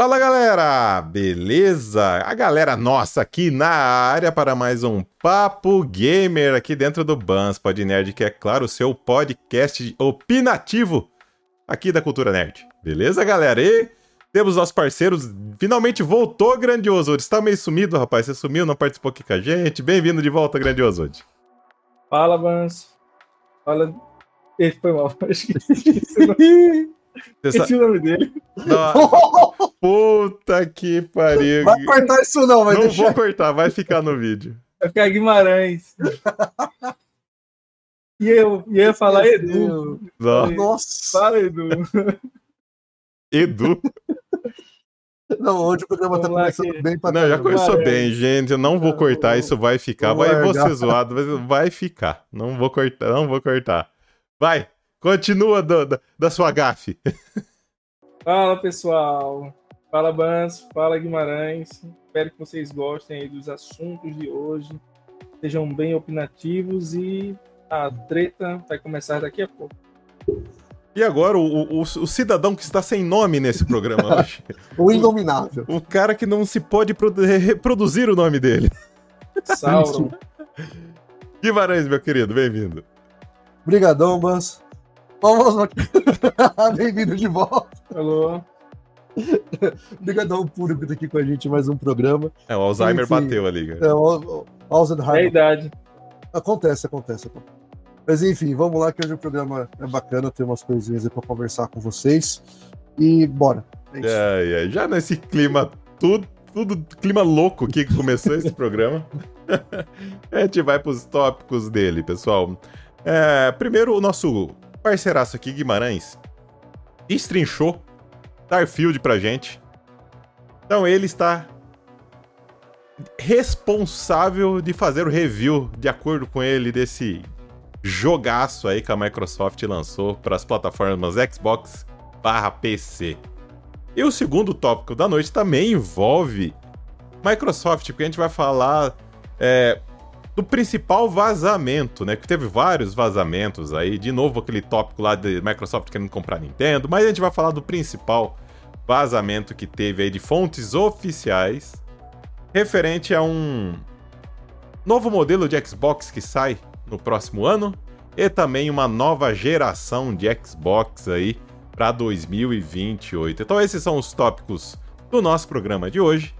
Fala galera, beleza? A galera nossa aqui na área para mais um Papo Gamer aqui dentro do Bans Pod Nerd, que é claro o seu podcast opinativo aqui da Cultura Nerd. Beleza, galera? E temos nossos parceiros, finalmente voltou Grandioso. Está meio sumido, rapaz. Você sumiu, não participou aqui com a gente. Bem-vindo de volta, Grandioso. Fala, Bans. Fala. Ele foi mal. Esqueci. Esqueci o nome dele. Não. Puta que pariu. Vai cortar isso não, vai Não deixar. vou cortar, vai ficar no vídeo. Vai ficar Guimarães. E eu e eu ia falar Edu. Nossa. Fala, Edu. Edu. Não, hoje o programa tá Vamos começando que- bem pra Não, já começou Guimarães. bem, gente. Eu não vou cortar, isso vai ficar. Vamos Vai, vou largar. ser zoado, mas vai ficar. Não vou cortar, não vou cortar. Vai, continua do- da, da sua gafe. Fala, pessoal. Fala, Bans. Fala, Guimarães. Espero que vocês gostem aí dos assuntos de hoje. Sejam bem opinativos e a treta vai começar daqui a pouco. E agora, o, o- o cidadão que está sem nome nesse programa hoje. O Inominável. o cara que não se pode produ- reproduzir o nome dele. Sauron. Guimarães, meu querido, bem-vindo. Brigadão, Bans. Vamos aqui. Bem-vindo de volta. Falou. Brigadão público que tá aqui com a gente em mais um programa. É, o Alzheimer Enfim. bateu ali, cara. É, o- o- Alzheimer. É a idade. Acontece, acontece, acontece. Mas enfim, vamos lá que hoje o programa é bacana, tem umas coisinhas aí pra conversar com vocês. E bora. É ai, já nesse clima tudo, tudo clima louco aqui que começou esse programa. a gente vai pros tópicos dele, pessoal. É, primeiro, o nosso parceiraço aqui, Guimarães, destrinchou Starfield pra gente. Então ele está responsável de fazer o review, de acordo com ele, desse jogaço aí que a Microsoft lançou para as plataformas Xbox barra PC. E o segundo tópico da noite também envolve Microsoft, porque a gente vai falar é, do principal vazamento, né? Que teve vários vazamentos aí. De novo, aquele tópico lá de Microsoft querendo comprar Nintendo. Mas a gente vai falar do principal vazamento que teve aí de fontes oficiais referente a um novo modelo de Xbox que sai no próximo ano e também uma nova geração de Xbox aí para 2028. Então esses são os tópicos do nosso programa de hoje.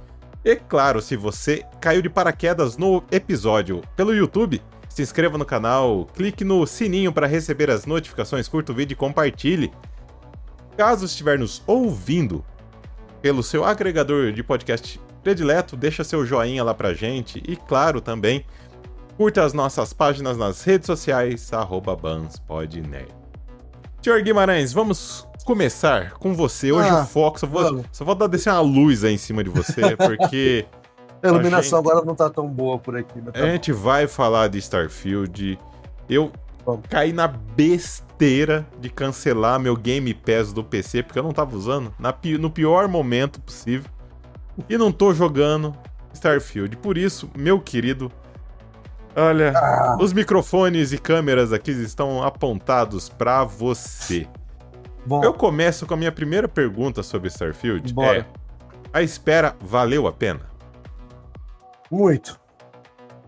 E claro, se você caiu de paraquedas no episódio pelo YouTube, se inscreva no canal, clique no sininho para receber as notificações, curta o vídeo e compartilhe. Caso estiver nos ouvindo pelo seu agregador de podcast predileto, deixa seu joinha lá pra gente e claro também curta as nossas páginas nas redes sociais, banspodnerd. Senhor Guimarães, vamos começar com você. Hoje Ah, o foco, só vou, vamos. só vou dar, descer uma luz aí em cima de você, porque A iluminação gente- agora não tá tão boa por aqui. Tá a gente vai falar de Starfield. Eu Vamos. caí na besteira de cancelar meu Game Pass do PC, porque eu não tava usando na no pior momento possível. E não tô jogando Starfield. Por isso, meu querido, olha, Ah. os microfones e câmeras aqui estão apontados pra você. Bom. Eu começo com a minha primeira pergunta sobre Starfield. Bora. É, a espera valeu a pena? Muito.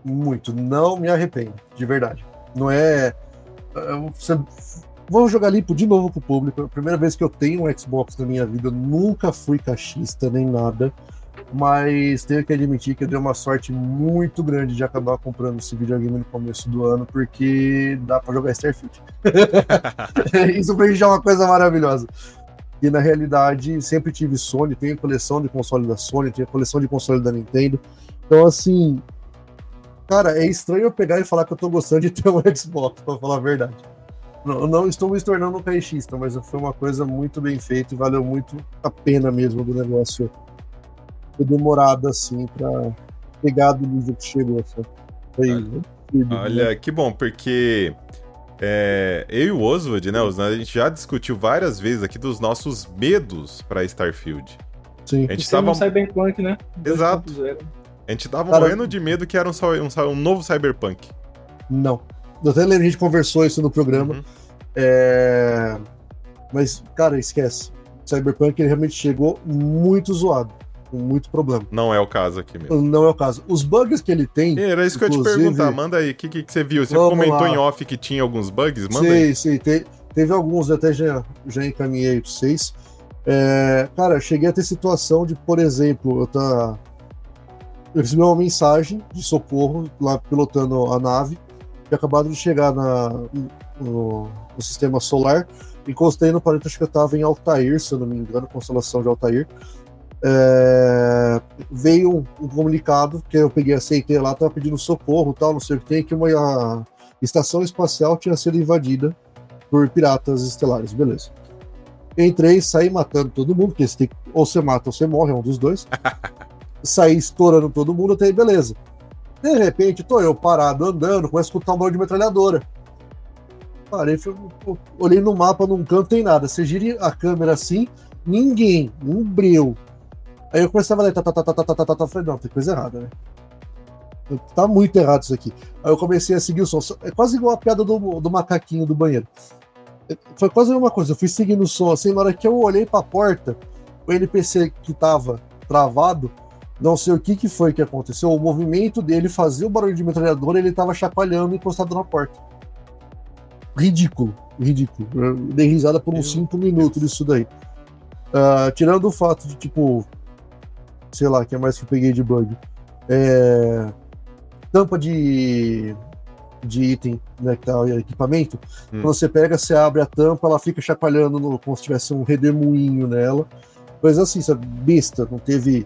Muito. Não me arrependo, de verdade. Não é. você- Vou jogar limpo de novo pro público. É a primeira vez que eu tenho um Xbox na minha vida. Eu nunca fui cachista nem nada. Mas tenho que admitir que eu dei uma sorte muito grande de acabar comprando esse videogame no começo do ano, porque dá pra jogar Starfield. Isso pra já é uma coisa maravilhosa. E na realidade, sempre tive Sony, tenho coleção de console da Sony, tenho coleção de console da Nintendo. Então, assim, cara, é estranho eu pegar e falar que eu tô gostando de ter um Xbox, pra falar a verdade. Não, não estou me tornando um caixista, mas foi uma coisa muito bem feita e valeu muito a pena mesmo do negócio ter demorado assim pra pegar do nível que chegou. Sabe? Foi Olha, incrível, né? Olha, que bom, porque é, eu e o Oswald, né, Oswald, a gente já discutiu várias vezes aqui dos nossos medos pra Starfield. Sim. A gente tava, Cyberpunk, né? Exato. 2.0. a gente tava Cara- morrendo de medo que era um, um um novo Cyberpunk. Não. Eu até lembro, a gente conversou isso no programa. Uhum. É, Mas, cara, esquece. Cyberpunk ele realmente chegou muito zoado, com muito problema. Não é o caso aqui mesmo. Não é o caso. Os bugs que ele tem. Era isso que eu ia te perguntar. Manda aí, o que, que, que, você viu? Você comentou lá. em off que tinha alguns bugs? Manda sim, aí. Sim, te, teve alguns, até já, já encaminhei para vocês. É, cara, cheguei a ter situação de, por exemplo, eu tá. Eu recebi uma mensagem de socorro lá pilotando a nave, que acabado de chegar na, no, no sistema solar. Encostei no planeta, acho que eu estava em Altair, se eu não me engano, constelação de Altair. É, veio um, comunicado que eu peguei, aceitei lá, tava pedindo socorro tal, não sei o que tem, que uma estação espacial tinha sido invadida por piratas estelares, beleza. Entrei, saí matando todo mundo, porque tem, ou você mata ou você morre, é um dos dois. saí estourando todo mundo, até aí, beleza. De repente, tô eu parado, andando, começo a escutar um barulho de metralhadora. Parei, olhei no mapa, num canto tem nada. Você gira a câmera assim, ninguém, um breu. Aí eu começava a ler, tá, tá, tá, tá, tá, tá, tá, tá, falei, não, tem coisa errada, né? Tá muito errado isso aqui. Aí eu comecei a seguir o som. É quase igual a piada do, do macaquinho do banheiro. Foi quase a mesma coisa. Eu fui seguindo o som assim, na hora que eu olhei pra porta, o NPC que tava travado, não sei o que, que foi que aconteceu. O movimento dele fazia o barulho de metralhadora ele tava chacoalhando encostado na porta. Ridículo, ridículo. Eu dei risada por uns 5 minutos disso daí. Uh, tirando o fato de, tipo, sei lá, que é mais que eu peguei de bug. É, tampa de de item, né, que tá o equipamento, hum. quando você pega, você abre a tampa, ela fica chacoalhando no, como se tivesse um redemoinho nela. Coisa assim, sabe? Besta, não teve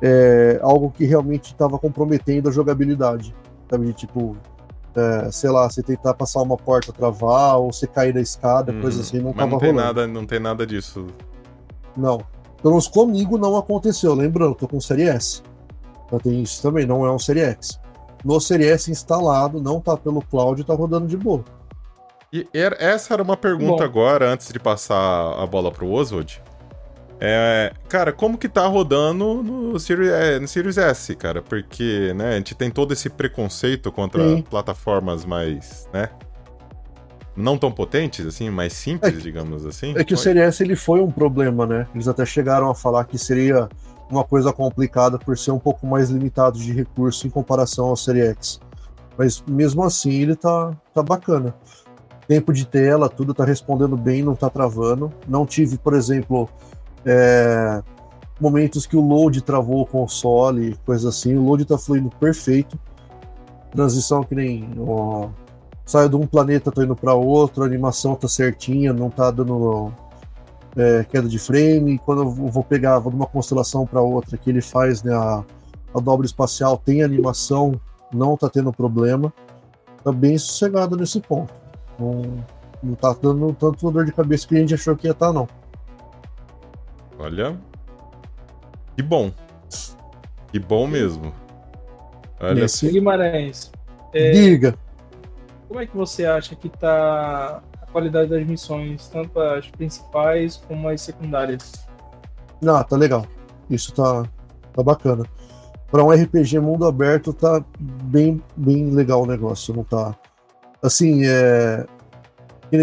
é, algo que realmente estava comprometendo a jogabilidade. Sabe? Tipo, é, sei lá, você tentar passar uma porta, travar, ou você cair da escada, hum. coisa assim, não Mas tava não tem rolando. nada, não tem nada disso. Não. Pelo menos comigo não aconteceu. Lembrando, tô com Série S. Então tem isso também, não é um Série X no Series S instalado, não tá pelo cloud, tá rodando de boa. E essa era uma pergunta Bom. agora, antes de passar a bola pro Oswald. É, cara, como que tá rodando no Series, é, no Series S, cara? Porque, né, a gente tem todo esse preconceito contra Sim. plataformas mais, né, não tão potentes, assim, mais simples, é, digamos assim. É que foi. o Series S, ele foi um problema, né? Eles até chegaram a falar que seria uma coisa complicada por ser um pouco mais limitado de recurso em comparação ao Serie X. Mas mesmo assim ele tá, tá bacana. Tempo de tela, tudo tá respondendo bem, não tá travando. Não tive, por exemplo, é, momentos que o load travou o console, coisa assim. O load tá fluindo perfeito. Transição que nem. Ó, saio de um planeta, tô indo para outro, a animação tá certinha, não tá dando é, queda de frame. Quando eu vou pegar vou de uma constelação para outra, que ele faz né, a, a dobra espacial, tem animação, não está tendo problema. Tá bem sossegado nesse ponto. Não, não tá dando tanto dor de cabeça que a gente achou que ia estar, tá, não. Olha. Que bom. Que bom mesmo. Olha. Nesse... Guimarães. É... Diga. Como é que você acha que tá qualidade das missões, tanto as principais como as secundárias. Ah, tá legal. Isso tá, tá bacana. Para um RPG mundo aberto, tá bem, bem legal o negócio. Não tá. Assim, é.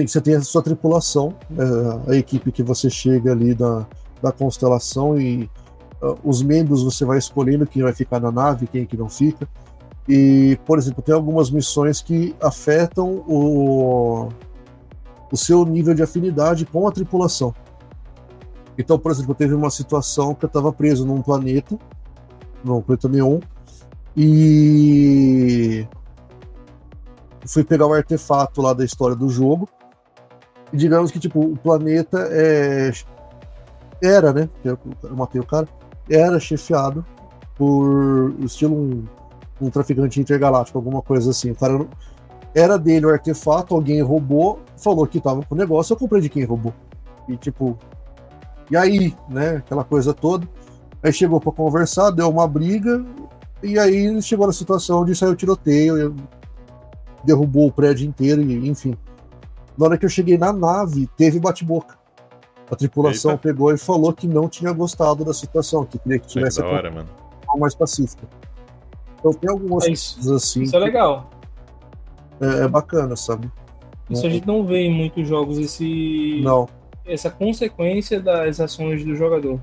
Você tem a sua tripulação, é, a equipe que você chega ali da, da constelação e uh, os membros você vai escolhendo quem vai ficar na nave, quem que não fica. E, por exemplo, tem algumas missões que afetam o, o seu nível de afinidade com a tripulação. Então, por exemplo, teve uma situação que eu estava preso num planeta, no planeta Neon, e fui pegar o artefato lá da história do jogo. E digamos que, tipo, o planeta é... era, né? Eu matei o cara. Era chefiado por estilo um, um traficante intergaláctico, alguma coisa assim. O cara era dele o artefato, alguém roubou, falou que tava com o negócio, eu comprei de quem roubou. E tipo, e aí, né, aquela coisa toda. Aí chegou para conversar, deu uma briga, e aí chegou na situação de sair o tiroteio, derrubou o prédio inteiro, e enfim. Na hora que eu cheguei na nave, teve bate-boca. A tripulação Eita. pegou e falou que não tinha gostado da situação, que queria que tivesse é hora, mais pacífica. Então tem algumas é coisas assim. Isso é legal é, é bacana, sabe? Isso a gente não vê em muitos jogos esse não. essa consequência das ações do jogador.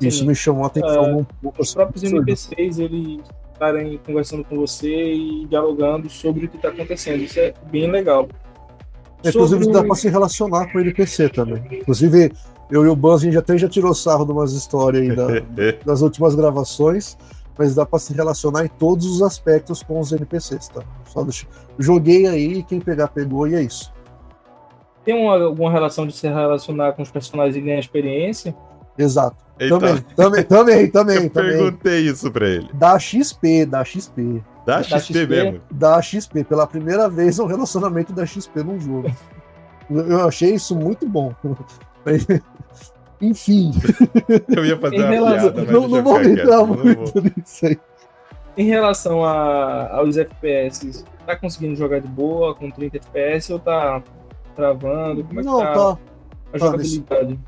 Isso Sim. me chamou a atenção É, um pouco. Os próprios absurdo. NPCs, eles estarem conversando com você e dialogando sobre o que está acontecendo. Isso é bem legal. Inclusive, Sobre dá pra se relacionar com o NPC também. Inclusive, eu e o Buzz, a gente até já tirou sarro de umas histórias aí da- das últimas gravações, mas dá pra se relacionar em todos os aspectos com os NPCs, tá? Só deixa... Joguei aí, quem pegar, pegou, e é isso. Tem uma, alguma relação de se relacionar com os personagens e ganhar experiência? Exato. Eita, Também, também, também, também, eu também. perguntei isso pra ele. Dá XP, dá XP. Dá Dá XP, XP? mesmo. Dá XP. Pela primeira vez, um relacionamento da XP num jogo. Eu achei isso muito bom. Enfim, Eu ia fazer uma relação- piada, mas não, não vou entrar muito vou. nisso aí. Em relação a- aos FPS, tá conseguindo jogar de boa com 30 FPS ou tá travando? Como é que Não, tá, tá. a jogabilidade?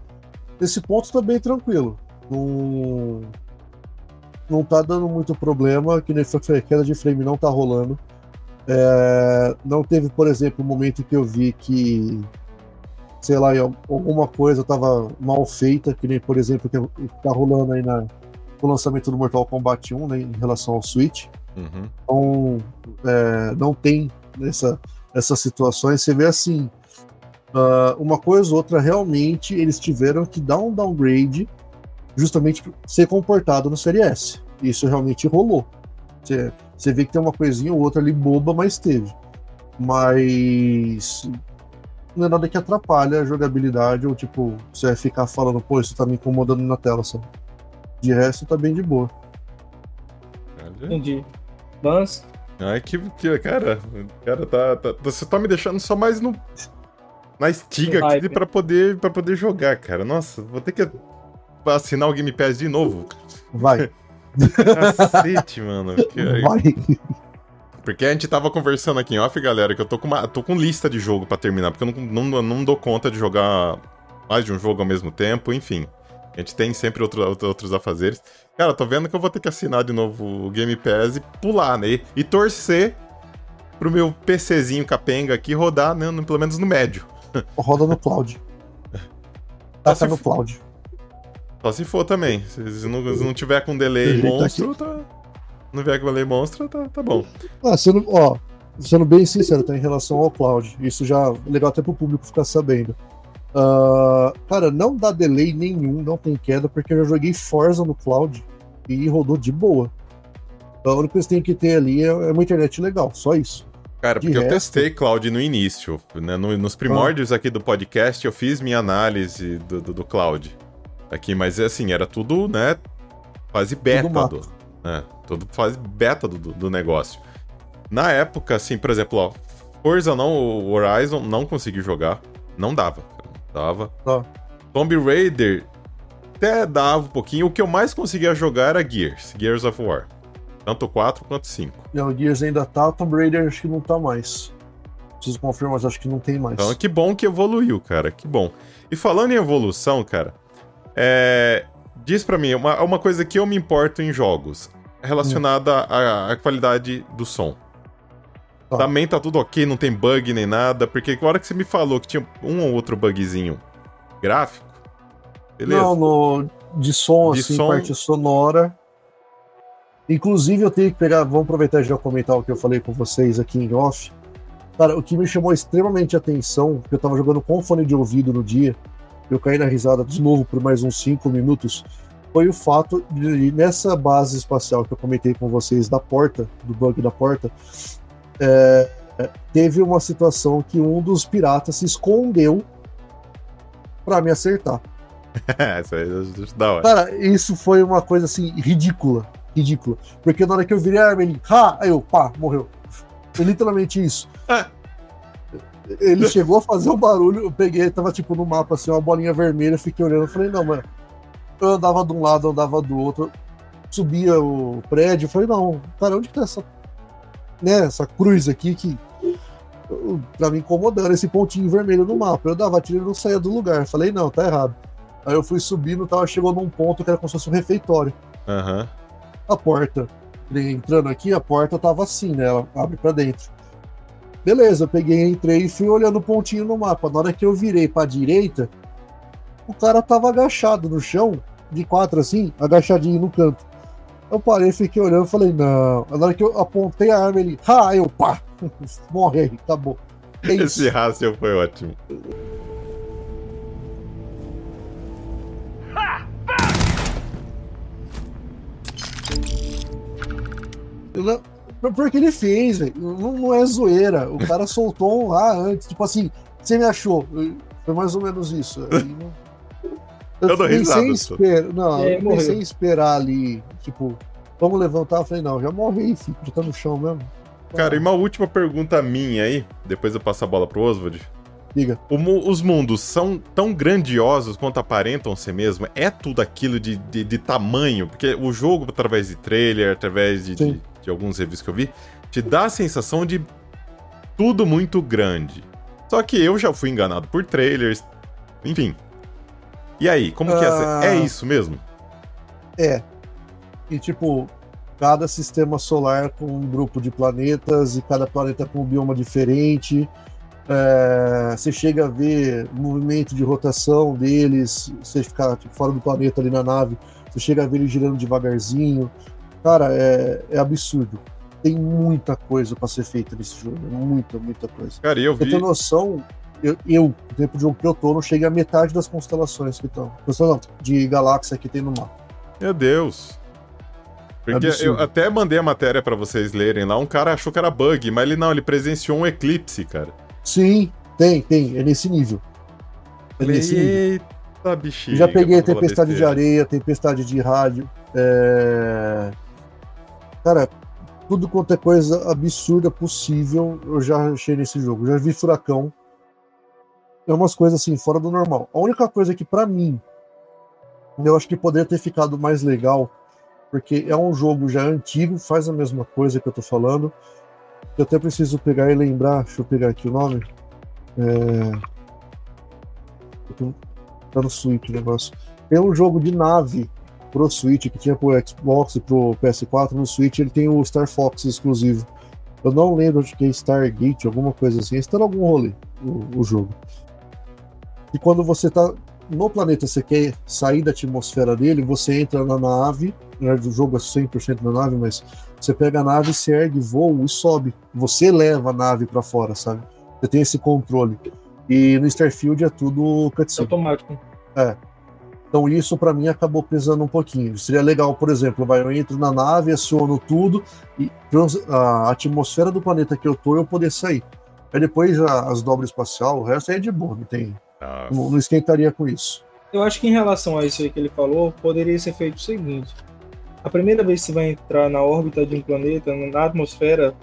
Nesse ponto tá bem tranquilo. Não, não tá dando muito problema, que nem foi queda de frame não tá rolando. É, não teve, por exemplo, um momento que eu vi que, sei lá, alguma coisa tava mal feita, que nem, por exemplo, que tá rolando aí na, o lançamento do Mortal Kombat 1, né, em relação ao Switch. Uhum. Então, é, não tem essa, essas situações. Você vê assim, ah, uma coisa ou outra, realmente eles tiveram que dar um downgrade justamente pra ser comportado no Série S. Isso realmente rolou. Você, você vê que tem uma coisinha ou outra ali boba, mas teve. Mas não é nada que atrapalhe a jogabilidade ou tipo, você vai ficar falando, pô, isso tá me incomodando na tela, sabe? De resto, tá bem de boa. Entendi. Lance? Ai, que, que cara, cara tá, tá- Você tá me deixando só mais no. Na estiga aqui hype. pra poder, pra poder jogar, cara. Nossa, vou ter que assinar o Game Pass de novo. Vai, Cacete, mano. Porque, vai. Porque a gente tava conversando aqui em off, galera, que eu tô com, uma, tô com lista de jogo pra terminar, porque eu não, não, não dou conta de jogar mais de um jogo ao mesmo tempo, enfim. A gente tem sempre outro, outro- outros afazeres. Cara, tô vendo que eu vou ter que assinar de novo o Game Pass e pular, né? E, e torcer pro meu PCzinho capenga aqui rodar, né, no- pelo menos no médio. Roda no cloud. Taca se no cloud. Só se for também. Se, se não, se não tiver com delay tá monstro, tá. Não vier com delay monstro, tá, tá bom. Ah, sendo, ó, sendo bem sincero, tá em relação ao cloud. Isso já é legal até pro público ficar sabendo. Ah, cara, não dá delay nenhum, não tem queda, porque eu já joguei Forza no cloud e rodou de boa. Então, a única coisa que tem que ter ali é, é uma internet legal, só isso. Cara, porque eu testei Cloud no início, né? no- nos primórdios aqui do podcast, eu fiz minha análise do, do, do Cloud. Aqui, mas assim, era tudo, né? Fase beta mato. do. Né, tudo fase beta do, do, negócio. Na época, assim, por exemplo, ó, Forza não, o Horizon não consegui jogar. Não dava. Não dava. Tomb Raider até dava um pouquinho. O que eu mais conseguia jogar era Gears, Gears of War. Tanto o 4 quanto o 5. Não, o Gears ainda tá, Tomb Raider acho que não tá mais. Preciso confirmar, mas acho que não tem mais. Então, que bom que evoluiu, cara. Que bom. E falando em evolução, cara, é, diz pra mim uma, uma coisa que eu me importo em jogos relacionada à, à qualidade do som. Tá. Também tá tudo ok, não tem bug nem nada, porque a hora que você me falou que tinha um ou outro bugzinho gráfico, beleza. Não, no, de som, De assim, som- parte sonora. Inclusive, eu tenho que pegar. Vamos aproveitar e já comentar o que eu falei com vocês aqui em off. Cara, o que me chamou extremamente a atenção, porque eu tava jogando com fone de ouvido no dia, eu caí na risada de novo por mais uns 5 minutos, foi o fato de, nessa base espacial que eu comentei com vocês da porta, do bug da porta, é, é, teve uma situação que um dos piratas se escondeu pra me acertar. É. Cara, isso foi uma coisa assim, ridícula. Ridícula. Porque na hora que eu virei a arma, ele, ha! Aí eu, pá, morreu. Foi literalmente isso. Ele chegou a fazer um barulho, eu peguei, tava tipo no mapa assim, uma bolinha vermelha, fiquei olhando, eu falei, não, mano. Eu andava de um lado, eu andava do outro, subia o prédio, eu falei, não, cara, onde que tá essa, né, essa cruz aqui que tá me incomodando, esse pontinho vermelho no mapa. Eu dava tiro e não saía do lugar. Eu falei, não, tá errado. Aí eu fui subindo, tava, chegou num ponto que era como se fosse um refeitório. Aham. A porta, entrando aqui, a porta tava assim, né? Ela abre pra dentro. Beleza, eu peguei, entrei e fui olhando o pontinho no mapa. Na hora que eu virei pra direita, o cara tava agachado no chão, de quatro assim, agachadinho no canto. Eu parei, fiquei olhando e falei, não. Na hora que eu apontei a arma, ele, ha, eu, pá, morre aí, acabou. É. Esse raciocínio foi ótimo. Porque ele fez, velho. Não, não é zoeira. O cara soltou um lá antes. Tipo assim, você me achou. Foi mais ou menos isso. Aí, não- Eu dou fiquei risada, sem esperar. Não, É, eu a esperar ali. Tipo, vamos levantar. Eu falei, não, já morre aí, filho. Já tá no chão mesmo. Cara, e uma última pergunta minha aí, depois eu passo a bola pro Oswald. Diga. O os mundos são tão grandiosos quanto aparentam ser mesmo? É tudo aquilo de, de, de tamanho? Porque o jogo, através de trailer, através de, de, de alguns reviews que eu vi, te dá a sensação de tudo muito grande. Só que eu já fui enganado por trailers, enfim. E aí, como que é? essa- Ah. É isso mesmo? É. E tipo, cada sistema solar com um grupo de planetas e cada planeta com um bioma diferente. É, você chega a ver o movimento de rotação deles, você ficar tipo, fora do planeta ali na nave, você chega a ver ele girando devagarzinho. Cara, é, é absurdo. Tem muita coisa para ser feita nesse jogo, muita, muita coisa. Cara, eu vi. ter noção, eu, eu, no tempo de jogo que eu tô, não cheguei à metade das constelações que estão. De galáxia que tem no mapa. Meu Deus. Porque Absurdo. eu até mandei a matéria pra vocês lerem lá, um cara achou que era bug, mas ele não, ele presenciou um eclipse, cara. Sim, tem, tem. É nesse nível. É nesse nível. Eita, bichinho. Já peguei tempestade de areia, tempestade de rádio. é, Cara, tudo quanto é coisa absurda possível, eu já achei nesse jogo. Já vi furacão. É umas coisas assim, fora do normal. A única coisa que, pra mim, eu acho que poderia ter ficado mais legal, porque é um jogo já antigo, faz a mesma coisa que eu tô falando. Eu até preciso pegar e lembrar, deixa eu pegar aqui o nome. É... Tá no Switch o negócio. Tem um jogo de nave pro Switch que tinha pro Xbox e pro PS4. No Switch ele tem o Star Fox exclusivo. Eu não lembro de que é Stargate, alguma coisa assim. Está em algum rolê o, o jogo. E quando você tá no planeta, você quer sair da atmosfera dele, você entra na nave. O jogo é 100% na nave, mas você pega a nave, se ergue, voa e sobe. Você leva a nave para fora, sabe? Você tem esse controle. E no Starfield é tudo cutscene. Automático. Então isso pra mim acabou pesando um pouquinho. Seria legal, por exemplo, vai, eu entro na nave, aciono tudo e a atmosfera do planeta que eu tô eu poder sair. Aí depois a- as dobras espacial, o resto aí é de boa, não tem, Nossa. não, não esquentaria com isso. Eu acho que em relação a isso aí que ele falou, poderia ser feito o seguinte: a primeira vez que você vai entrar na órbita de um planeta, na atmosfera,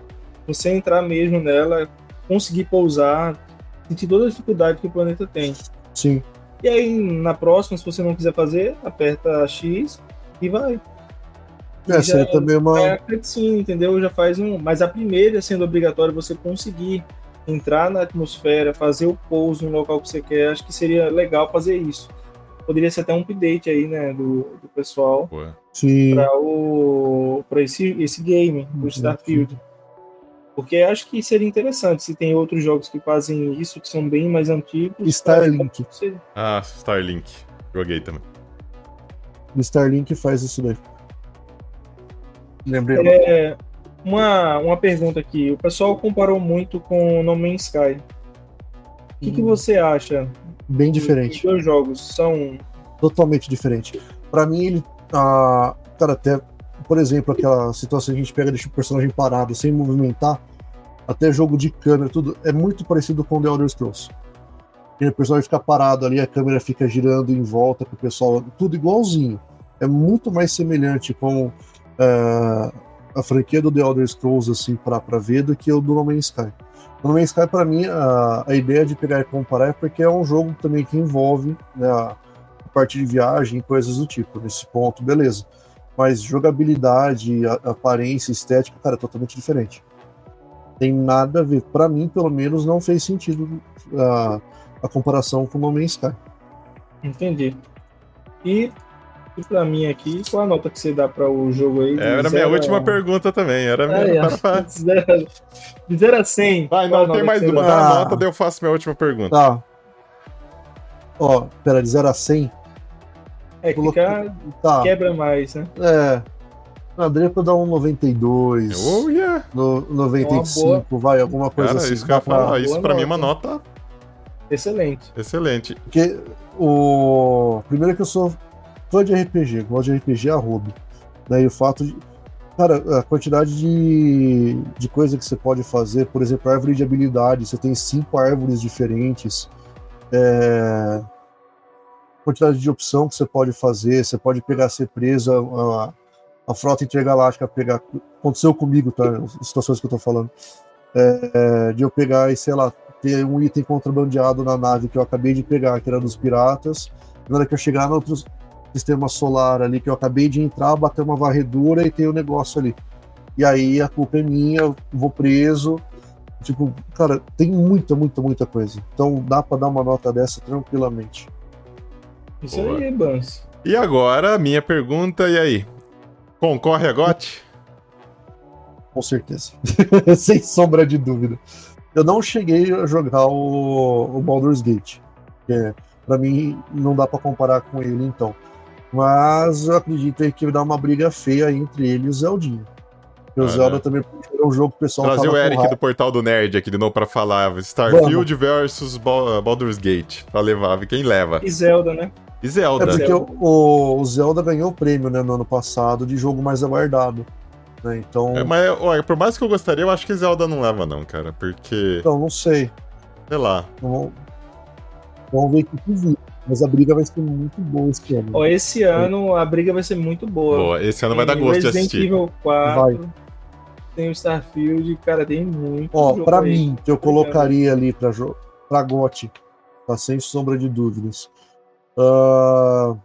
você entrar mesmo nela, conseguir pousar, sentir toda a dificuldade que o planeta tem. Sim, E aí, na próxima, se você não quiser fazer, aperta X e vai. é, também uma. É a cutscene, entendeu? Já faz um. Mas a primeira sendo obrigatório você conseguir entrar na atmosfera, fazer o pouso no local que você quer, acho que seria legal fazer isso. Poderia ser até um update aí, né, do, do pessoal para o para esse esse game, o Uhum. Starfield. Porque acho que seria interessante se tem outros jogos que fazem isso, que são bem mais antigos. Starlink. Seria- Ah, Starlink. Joguei também. o Starlink faz isso daí. Lembrei. É, uma, uma pergunta aqui. O pessoal comparou muito com No Man's Sky. O que, que Hum, você acha? Bem Os diferente. dois jogos são. totalmente diferente. Pra mim, ele. Ah, cara, até, por exemplo, aquela situação que a gente pega, deixa o personagem parado, sem movimentar, até jogo de câmera, tudo, é muito parecido com The Elder Scrolls. E o personagem fica parado ali, a câmera fica girando em volta pro pessoal, tudo igualzinho. É muito mais semelhante com ah, a franquia do The Elder Scrolls, assim, pra ver, do que o do No Man's Sky. O No Man's Sky, pra mim, a, a ideia de pegar e comparar é porque é um jogo também que envolve né, a, parte de viagem, coisas do tipo. Nesse ponto, beleza. Mas jogabilidade, a- aparência, estética, cara, é totalmente diferente. Tem nada a ver. Pra mim, pelo menos, não fez sentido a, a comparação com o No Man's Sky. Entendi. E, e pra mim aqui, qual a nota que você dá para o jogo aí? É, Era a minha última pergunta também. Era a minha. Para- De zero- De 0 a 100. Vai, não, tem nota mais uma. dá? Dá a Ah. nota, daí eu faço minha última pergunta. Tá. Ó, pera, de 0 a 100. É, Coloquei- fica, Tá. quebra mais, né? É. Daria pra dar um 92. Oh, yeah. No, 95, vai, alguma coisa Cara, assim. isso que eu dá pra- falar. Isso pra mim é uma nota. nota Excelente. excelente. Porque o. Primeiro que eu sou fã de RPG, gosto de RPG a hobby. Daí o fato de. Cara, a quantidade de, de coisa que você pode fazer, por exemplo, árvore de habilidade, você tem cinco árvores diferentes. É, quantidade de opção que você pode fazer, você pode pegar, ser presa, a, a frota intergaláctica pegar. Aconteceu comigo, tá? As situações que eu tô falando. É, é, de eu pegar e, sei lá, ter um item contrabandeado na nave que eu acabei de pegar, que era dos piratas. Na hora que eu chegar no outro sistema solar ali, que eu acabei de entrar, bater uma varredura e ter o um negócio ali. E aí a culpa é minha, vou preso. Tipo, cara, tem muita, muita, muita coisa. Então dá pra dar uma nota dessa tranquilamente. Isso Boa. aí, Bans. E agora, minha pergunta, e aí? Concorre a GOT? Com certeza. Sem sombra de dúvida. Eu não cheguei a jogar o, o Baldur's Gate. É, pra mim não dá pra comparar com ele, então. Mas eu acredito aí que vai dar uma briga feia entre ele e o Zeldinho. Porque o Ah, Zelda né? também é um jogo que o pessoal Trazer o Eric do Portal do Nerd aqui de novo pra falar Starfield versus Bal- Baldur's Gate. Pra levar, quem leva? E Zelda, né? E É Zelda. porque o, o- o Zelda ganhou o prêmio né, no ano passado de jogo mais aguardado. né? Então, É, mas, olha, por mais que eu gostaria, eu acho que Zelda não leva, não, cara. Porque, então não sei. sei lá. Vamos, vamos ver o que que vira. Mas a briga vai ser muito boa esse ano. Ó, esse ano a briga vai ser muito boa. Boa, esse ano vai dar gosto de Resident assistir. Evil 4, tem o Starfield, cara, tem muito. Ó, pra aí. mim, que eu colocaria ali pra, pra GOT, tá sem sombra de dúvidas. Ah,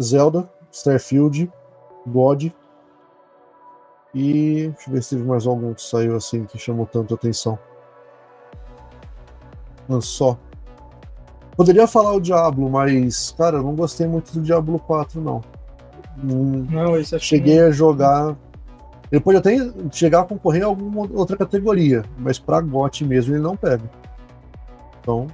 Zelda, Starfield, God. E deixa eu ver se teve mais algum que saiu assim que chamou tanto atenção. Não só. Poderia falar o Diablo, mas, cara, eu não gostei muito do Diablo 4, não. Não, esse que cheguei a jogar. Ele pode até chegar a concorrer a alguma outra categoria, mas pra GOT mesmo ele não pega. Então,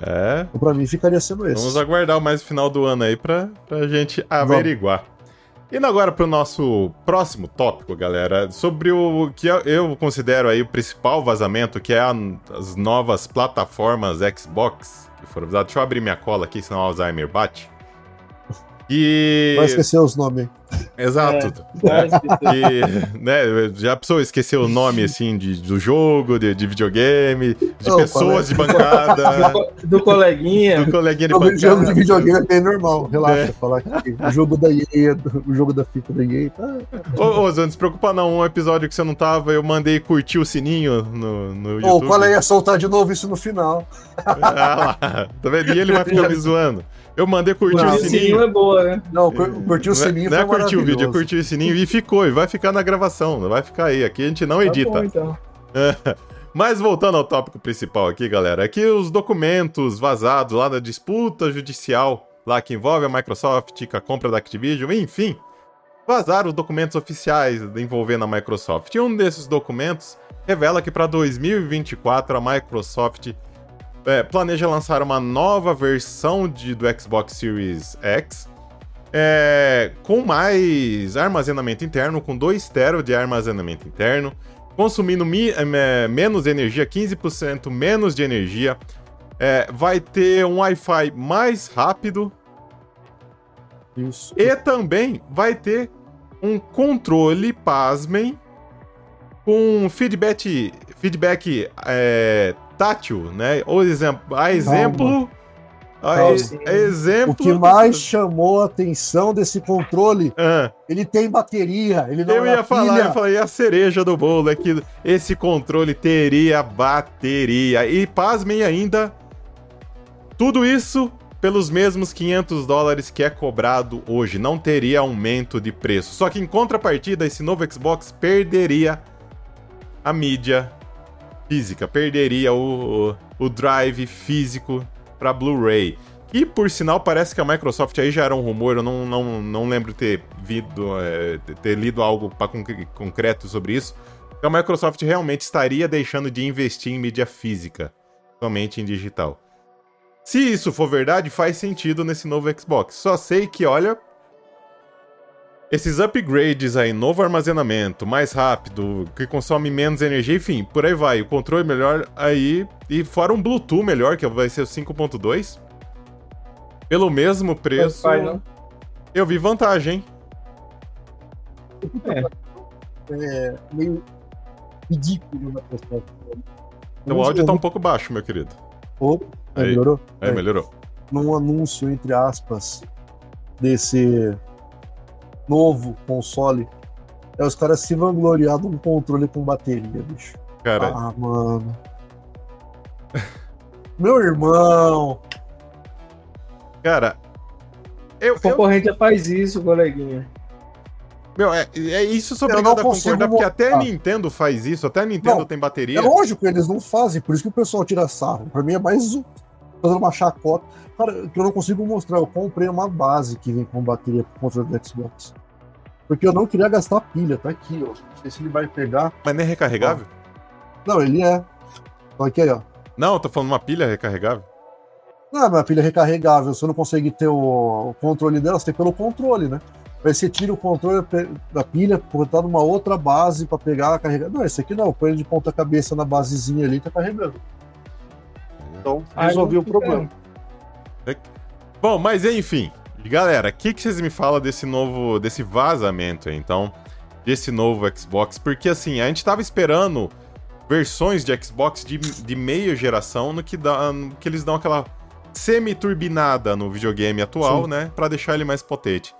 É, pra mim ficaria sendo esse. vamos aguardar mais o final do ano aí pra, pra gente averiguar. Indo agora pro nosso próximo tópico, galera, sobre o que eu- eu considero aí o principal vazamento, que é a- as novas plataformas Xbox que foram usadas. Deixa eu abrir minha cola aqui, senão o Alzheimer bate. E. Vai esquecer os nomes. Exato. esquecer. E, né, já a pessoa esqueceu o nome, assim, de, do jogo, de, de videogame, de Ô, pessoas de do, bancada, co- do coleguinha. do coleguinha de Jogo, bancada. jogo de videogame é bem normal, relaxa. É. Falar que o jogo da EA, o jogo da FIFA da EA, tá? Ô, ô Zé, não se preocupa não, um episódio que você não tava, eu mandei curtir o sininho no, no Ô, YouTube. qual é ia soltar de novo isso no final? Ah lá, tá vendo? E ele vai ficar me zoando. Eu mandei curtir Não, o O sininho sininho. é boa, né? Não, cur- curtiu o é- sininho Não é foi curtir o vídeo, é curtir o sininho e ficou, e vai ficar na gravação, vai ficar aí. Aqui a gente não Tá edita. bom, então. Mas voltando ao tópico principal aqui, galera, é que os documentos vazados lá da disputa judicial, lá que envolve a Microsoft com a compra da Activision, enfim, vazaram os documentos oficiais envolvendo a Microsoft. E um desses documentos revela que para 2024 a Microsoft é, planeja lançar uma nova versão de, do Xbox Series X. é, com mais armazenamento interno, com 2 TB de armazenamento interno, consumindo mi- é, menos energia, 15% menos de energia. É, vai ter um Wi-Fi mais rápido Isso. e também vai ter um controle, pasmem, com feedback, feedback é, tátil, né? Ou exemplo, a exemplo, Calma. E- a exemplo. O que mais chamou a atenção desse controle, Ah. ele tem bateria, ele não Eu é ia falar, eu pilha. ia falar, e a cereja do bolo é que esse controle teria bateria. E pasmem ainda, tudo isso pelos mesmos 500 dólares que é cobrado hoje. Não teria aumento de preço. Só que em contrapartida, esse novo Xbox perderia a mídia física, perderia o, o, o drive físico para Blu-ray. E por sinal, parece que a Microsoft aí já era um rumor, eu não, não, não lembro ter, vido, é, ter lido algo pra concre- concreto sobre isso. Que a Microsoft realmente estaria deixando de investir em mídia física, somente em digital. Se isso for verdade, faz sentido nesse novo Xbox. Só sei que, olha, esses upgrades aí, novo armazenamento, mais rápido, que consome menos energia, enfim, por aí vai. O controle melhor aí. E fora um Bluetooth melhor, que vai ser o 5.2. Pelo mesmo preço. Pai? Eu vi vantagem? É. É meio ridículo na resposta. Então, o áudio tá um pouco baixo, meu querido. pouco. Aí. Melhorou? É. melhorou. Num anúncio, entre aspas, desse novo console, é os caras se vangloriar de um controle com bateria, bicho. Cara, Ah, mano. Meu irmão. cara. Eu, O eu, concorrente já faz isso, coleguinha. meu, é, é isso eu Eu obrigado a concordar, porque até a ah. Nintendo faz isso, até a Nintendo Não, tem É bateria. lógico que eles não fazem, por isso que o pessoal tira sarro. Pra mim é mais um- fazendo uma chacota. Cara, que eu não consigo mostrar. Eu comprei uma base que vem com bateria pro controle do Xbox. Porque eu não queria gastar pilha, tá aqui, ó. Não sei se ele vai pegar. Mas nem é recarregável? Não, ele é. Só aí, ó. Não, eu tô falando uma pilha recarregável. Não, mas a pilha é recarregável. Você não consegue ter o, o controle dela, você tem pelo controle, né? Aí você tira o controle da pilha, botar numa outra base pra pegar, carregar. Não, esse aqui não, põe ele de ponta cabeça na basezinha ali e tá carregando. Então, resolvi o problema. Bom, mas enfim, galera, o que, que vocês me falam desse novo, desse vazamento aí, então, desse novo Xbox? Porque assim, a gente tava esperando versões de Xbox de, de meia geração no que, dá, no que eles dão aquela semi-turbinada no videogame atual, Sim. né, Pra deixar ele mais potente.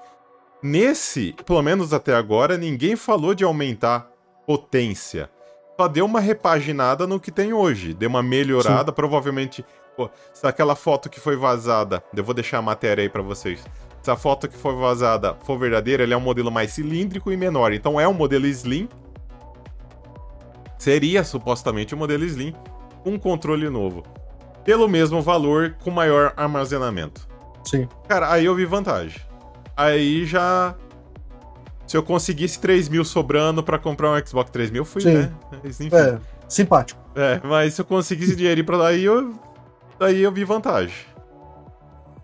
Nesse, pelo menos até agora, ninguém falou de aumentar potência. Só deu uma repaginada no que tem hoje, deu uma melhorada, provavelmente Pô, se aquela foto que foi vazada, eu vou deixar a matéria aí pra vocês. Se a foto que foi vazada for verdadeira, ele é um modelo mais cilíndrico e menor. Então é um modelo Slim. Seria supostamente um modelo Slim um controle novo. Pelo mesmo valor, com maior armazenamento. Sim. Cara, aí eu vi vantagem. Aí já. Se eu conseguisse 3 mil sobrando pra comprar um Xbox 3 mil, fui, Sim. né? Mas, enfim. É, simpático. É, mas se eu conseguisse dinheiro pra daí, eu. Daí eu vi vantagem.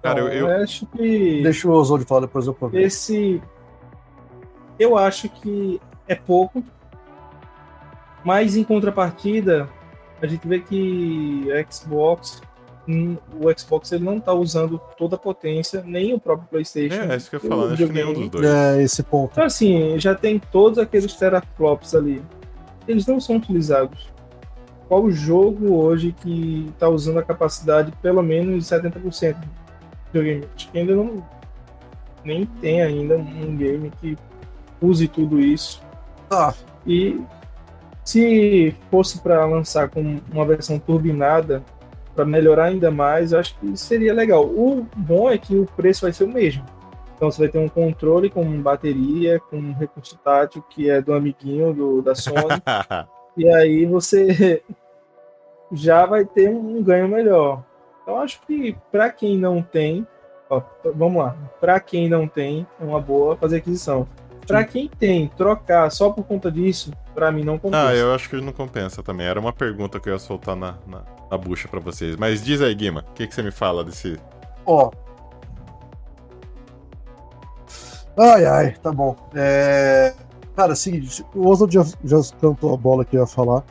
Cara, eu. Eu- eu acho que Deixa o Oswald falar, depois eu prometo. esse. Eu acho que é pouco. Mas em contrapartida, a gente vê que Xbox. O Xbox ele não está usando toda a potência, nem o próprio PlayStation. É, é isso que eu ia falar, acho que nenhum dos dois. É, esse ponto. Então, assim, já tem todos aqueles teraflops ali. Eles não são utilizados. Qual o jogo hoje que está usando a capacidade pelo menos 70% do videogame? Acho que ainda não. Nem tem ainda um game que use tudo isso. Ah, E se fosse para lançar com uma versão turbinada, para melhorar ainda mais, eu acho que seria legal. O bom é que o preço vai ser o mesmo. Então você vai ter um controle com bateria, com um recurso tátil que é do amiguinho do, da Sony. e aí você já vai ter um ganho melhor. Então acho que para quem não tem, ó, vamos lá, para quem não tem, é uma boa fazer aquisição. Para quem tem, trocar só por conta disso, para mim não compensa. ah, eu acho que não compensa também. Era uma pergunta que eu ia soltar na, na, na bucha pra vocês. Mas diz aí, Guima, o que, que você me fala desse. ó. Ai, ai, tá bom. É... Cara, seguinte, o Oswald já, já cantou a bola que eu ia falar.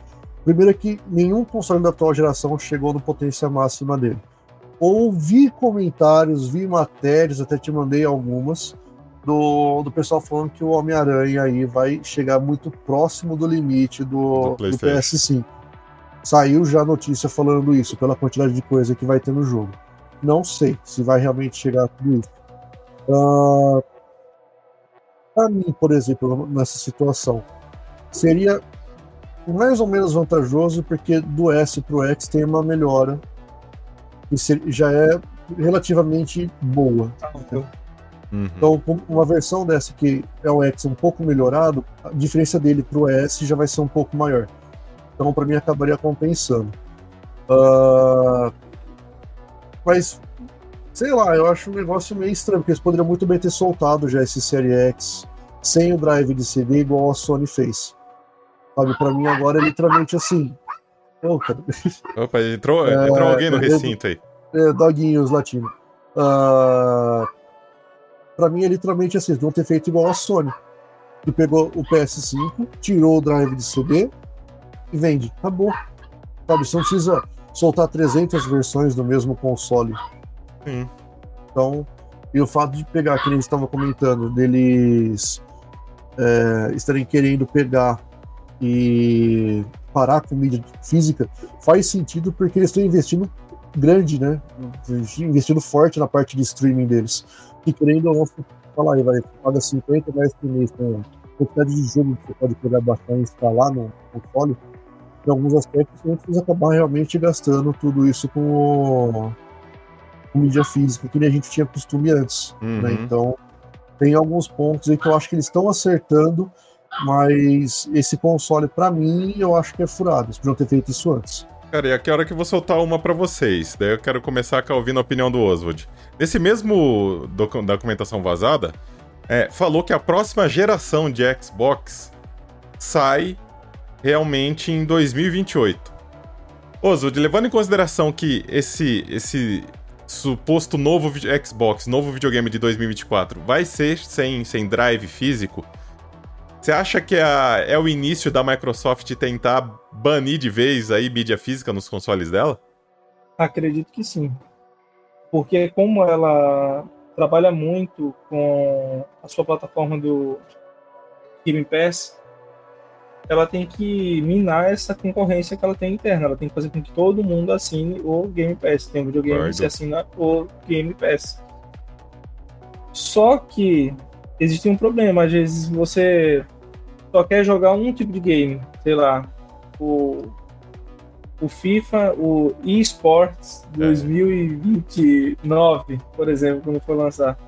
Primeiro é que nenhum console da atual geração chegou no potência máxima dele. Ouvi comentários, vi matérias, até te mandei algumas, do, do pessoal falando que o Homem-Aranha aí vai chegar muito próximo do limite do, Do do, PlayStation. PS5. Saiu já a notícia falando isso, pela quantidade de coisa que vai ter no jogo. Não sei se vai realmente chegar a tudo isso. Ah, Para mim, por exemplo, nessa situação, seria mais ou menos vantajoso porque do S para o X tem uma melhora que se- já é relativamente boa. Uhum. Então, uma versão dessa que é o X um pouco melhorado, a diferença dele para o S já vai ser um pouco maior. Então, para mim, acabaria compensando. Ah, mas, sei lá, eu acho um negócio meio estranho, porque eles poderiam muito bem ter soltado já esse Série X sem o drive de CD, igual a Sony fez. Sabe, para mim agora é literalmente assim. Cara, Opa, entrou, É, entrou alguém no eu- recinto aí. É, doguinhos latino. Uh, para mim é literalmente assim, eles vão ter feito igual a Sony. Que pegou o PS5, tirou o drive de CD e vende. Acabou. Sabe, você não precisa soltar 300 versões do mesmo console. Sim. Então, e o fato de pegar, que eles estavam comentando, deles é, estarem querendo pegar e parar com mídia física, faz sentido porque eles estão investindo grande, né? Investindo forte na parte de streaming deles. E querendo ou não, falar aí, vai, paga 50 reais por mês com quantidade de jogo que você pode pegar baixar e instalar no console. Em alguns aspectos, gente precisa acabar realmente gastando tudo isso com, com mídia física, que nem a gente tinha costume antes. Né? Uhum. Né? Então, tem alguns pontos aí que eu acho que eles estão acertando, mas esse console, para mim, eu acho que é furado. Eles podiam ter feito isso antes. Cara, e aqui é a hora que eu vou soltar uma para vocês. Daí eu quero começar a ouvindo a opinião do Oswald. Nesse mesmo doc documentação vazada, é, falou que a próxima geração de Xbox sai realmente em 2028. Oswald, levando em consideração que esse, esse suposto novo Xbox, novo videogame de 2024, vai ser sem, sem drive físico, você acha que é, é o início da Microsoft tentar banir de vez aí mídia física nos consoles dela? Acredito que sim. Porque como ela trabalha muito com a sua plataforma do Game Pass, ela tem que minar essa concorrência que ela tem interna. Ela tem que fazer com que todo mundo assine o Game Pass. Tem um videogame que assina o Game Pass. Só que existe um problema. Às vezes você só quer jogar um tipo de game, sei lá, o, o FIFA, o eSports 2029, é. por exemplo, quando for lançar.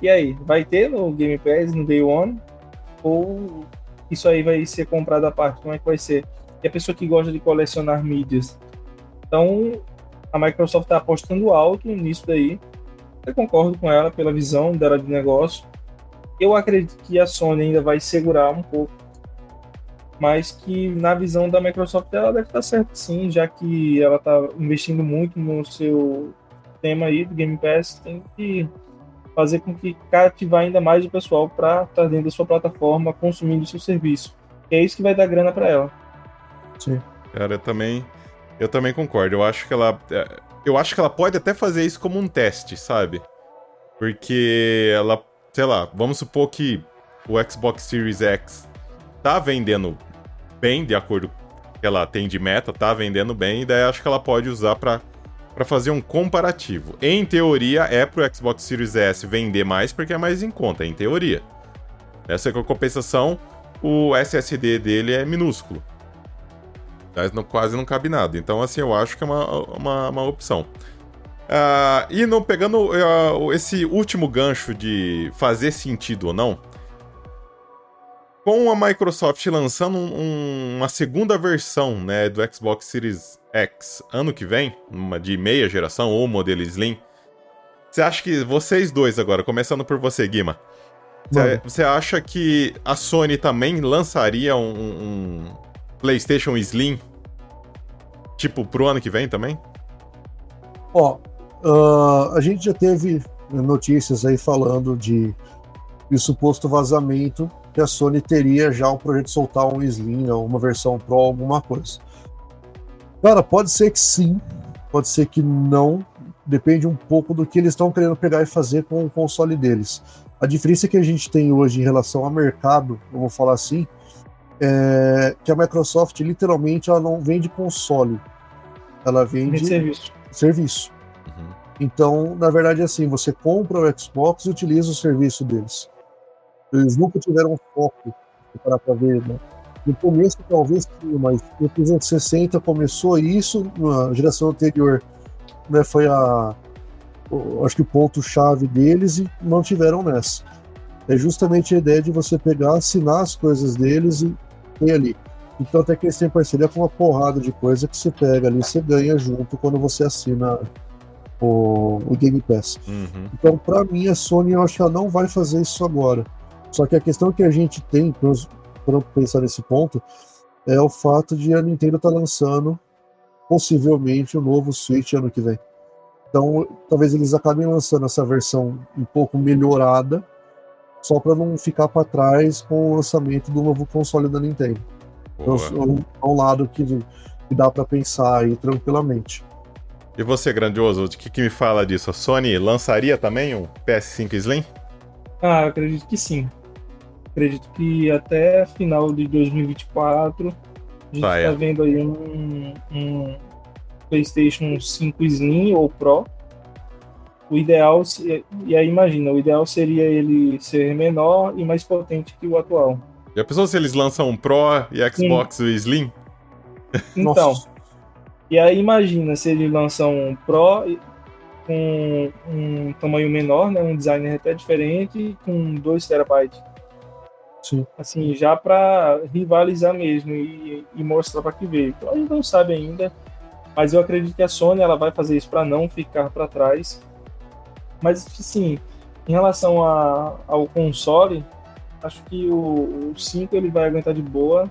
E aí, vai ter no Game Pass no Day One? Ou isso aí vai ser comprado à parte? Como é que vai ser? E a pessoa que gosta de colecionar mídias. Então, a Microsoft está apostando alto nisso daí. Eu concordo com ela pela visão dela de negócio. Eu acredito que a Sony ainda vai segurar um pouco, mas que na visão da Microsoft ela deve estar certa sim, já que ela está investindo muito no seu tema aí do Game Pass, tem que fazer com que cativar ainda mais o pessoal para estar tá dentro da sua plataforma consumindo o seu serviço. E é isso que vai dar grana para ela. Sim. Cara, eu também eu também concordo. Eu acho que ela é, eu acho que ela pode até fazer isso como um teste, sabe? Porque ela sei lá, vamos supor que o Xbox Series X tá vendendo bem, de acordo com o que ela tem de meta, tá vendendo bem, e daí acho que ela pode usar para para fazer um comparativo. Em teoria, é pro Xbox Series S vender mais porque é mais em conta, em teoria. Essa é a compensação, o SSD dele é minúsculo. Mas não, quase não cabe nada. Então, assim, eu acho que é uma, uma, uma opção. Uh, e não pegando uh, esse último gancho de fazer sentido ou não, com a Microsoft lançando um, uma segunda versão né, do Xbox Series X ano que vem, uma de meia geração ou modelo Slim, você acha que vocês dois agora, começando por você, Guima, você acha que a Sony também lançaria um, um PlayStation Slim, tipo, pro ano que vem também? Ó, Uh, a gente já teve notícias aí falando de, de suposto vazamento que a Sony teria já um projeto de soltar um Slim, uma versão Pro, alguma coisa. Cara, pode ser que sim, pode ser que não, depende um pouco do que eles estão querendo pegar e fazer com o console deles. A diferença que a gente tem hoje em relação ao mercado, eu vou falar assim, é que a Microsoft literalmente ela não vende console, ela vende serviço. serviço. Então, na verdade, é assim, você compra o Xbox e utiliza o serviço deles. Eles nunca tiveram foco para ver, né? No começo, talvez mas no 360 começou isso, na geração anterior, né, foi a, acho que o ponto-chave deles e não tiveram nessa. É justamente a ideia de você pegar, assinar as coisas deles e ter ali. Então, até que eles têm parceria com uma porrada de coisa que você pega ali, você ganha junto quando você assina o, o Game Pass. Uhum. Então, para mim, a Sony eu acho que ela não vai fazer isso agora. Só que a questão que a gente tem, para pensar nesse ponto, é o fato de a Nintendo estar tá lançando possivelmente o um novo Switch ano que vem. Então, talvez eles acabem lançando essa versão um pouco melhorada, só para não ficar para trás com o lançamento do novo console da Nintendo. Então, é um lado que, que dá para pensar aí tranquilamente. E você, grandioso, o que, que me fala disso? A Sony lançaria também um PS5 Slim? Ah, acredito que sim. Acredito que até final de 2024 a gente está vendo aí um, um, PlayStation 5 Slim ou Pro. O ideal, e aí imagina, o ideal seria ele ser menor e mais potente que o atual. Já pensou se eles lançam um Pro e Xbox Sim. Slim? Então, e aí imagina se eles lançam um Pro com um tamanho menor, né, um design até diferente, com 2 terabytes. Sim. Assim, já para rivalizar mesmo e, e mostrar para que veio. Então a gente não sabe ainda, mas eu acredito que a Sony ela vai fazer isso para não ficar para trás. Mas sim, em relação a, ao console, acho que o, o 5 ele vai aguentar de boa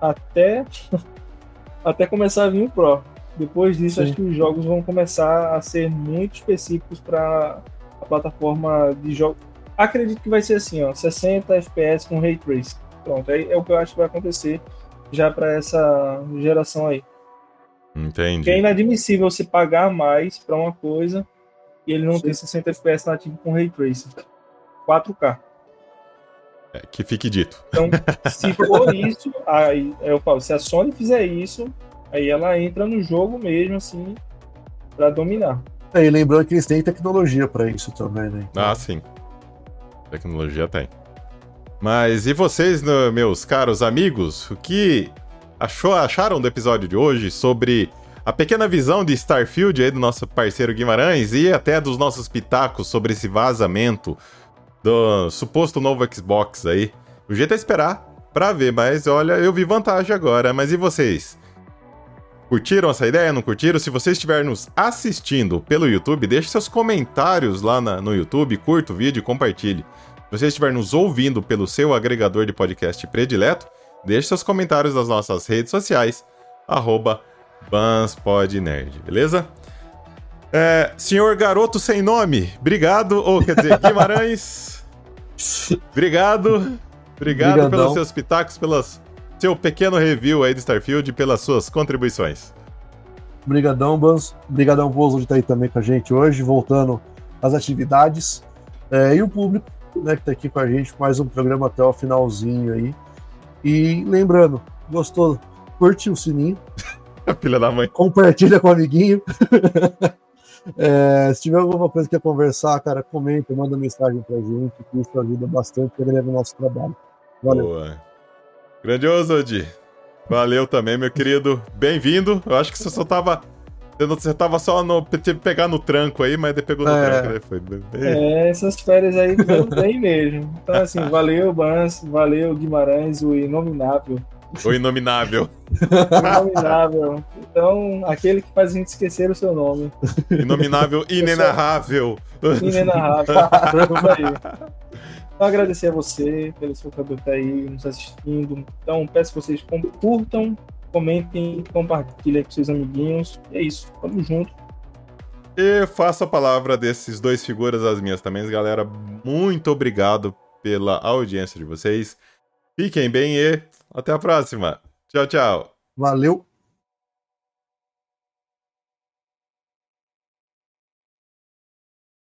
até até começar a vir o Pro. Depois disso, sim. acho que os jogos vão começar a ser muito específicos para a plataforma de jogo Acredito que vai ser assim, ó, 60 FPS com Ray Tracing. Pronto, é, é o que eu acho que vai acontecer já para essa geração aí. Entendi. Que é inadmissível você pagar mais para uma coisa e ele não Sim. ter 60 FPS nativo com Ray Tracing. 4K. É, que fique dito. Então, se for isso, aí eu falo, se a Sony fizer isso, aí ela entra no jogo mesmo, assim, para dominar. É, e lembrando que eles têm tecnologia para isso também, né? Então... Ah, sim. Tecnologia tem. Mas e vocês, meus caros amigos, o que achou, acharam do episódio de hoje sobre a pequena visão de Starfield aí do nosso parceiro Guimarães e até dos nossos pitacos sobre esse vazamento do suposto novo Xbox aí? O jeito é esperar pra ver, mas olha, eu vi vantagem agora. Mas e vocês? Curtiram essa ideia? Não curtiram? Se você estiver nos assistindo pelo YouTube, deixe seus comentários lá na, no YouTube, curta o vídeo e compartilhe. Se você estiver nos ouvindo pelo seu agregador de podcast predileto, deixe seus comentários nas nossas redes sociais, arroba BansPodNerd, beleza? É, senhor Garoto Sem Nome, obrigado, ou quer dizer, Guimarães, obrigado, obrigado Brigadão. pelos seus pitacos, pelas seu pequeno review aí de Starfield e pelas suas contribuições. Obrigadão, Bans. Obrigadão, Bozo, de estar aí também com a gente hoje, voltando às atividades. É, e o público, né, que está aqui com a gente, mais um programa até o finalzinho aí. E lembrando, gostou? Curte o sininho. a filha da mãe. Compartilha com o amiguinho. é, se tiver alguma coisa que quer conversar, cara, comenta, manda mensagem pra gente, que isso ajuda bastante, agrega o nosso trabalho. Valeu. Boa. Grandioso, Odi. Valeu também, meu querido. Bem-vindo. Eu acho que você só tava. Você tava só no. Teve que pegar no tranco aí, mas pegou no é. tranco. Né? Foi bem... É, essas férias aí foram bem mesmo. Então, assim, valeu, Bans, valeu, Guimarães, o Inominável. O Inominável. Inominável. Então, aquele que faz a gente esquecer o seu nome. Inominável, inenarrável. Inenarrável. Então, agradecer a você pelo seu cabelo estar aí nos assistindo. Então, peço que vocês curtam, comentem, compartilhem com seus amiguinhos. E é isso. Tamo junto. E faço a palavra desses dois figuras as minhas também, galera. Muito obrigado pela audiência de vocês. Fiquem bem e até a próxima. Tchau, tchau. Valeu.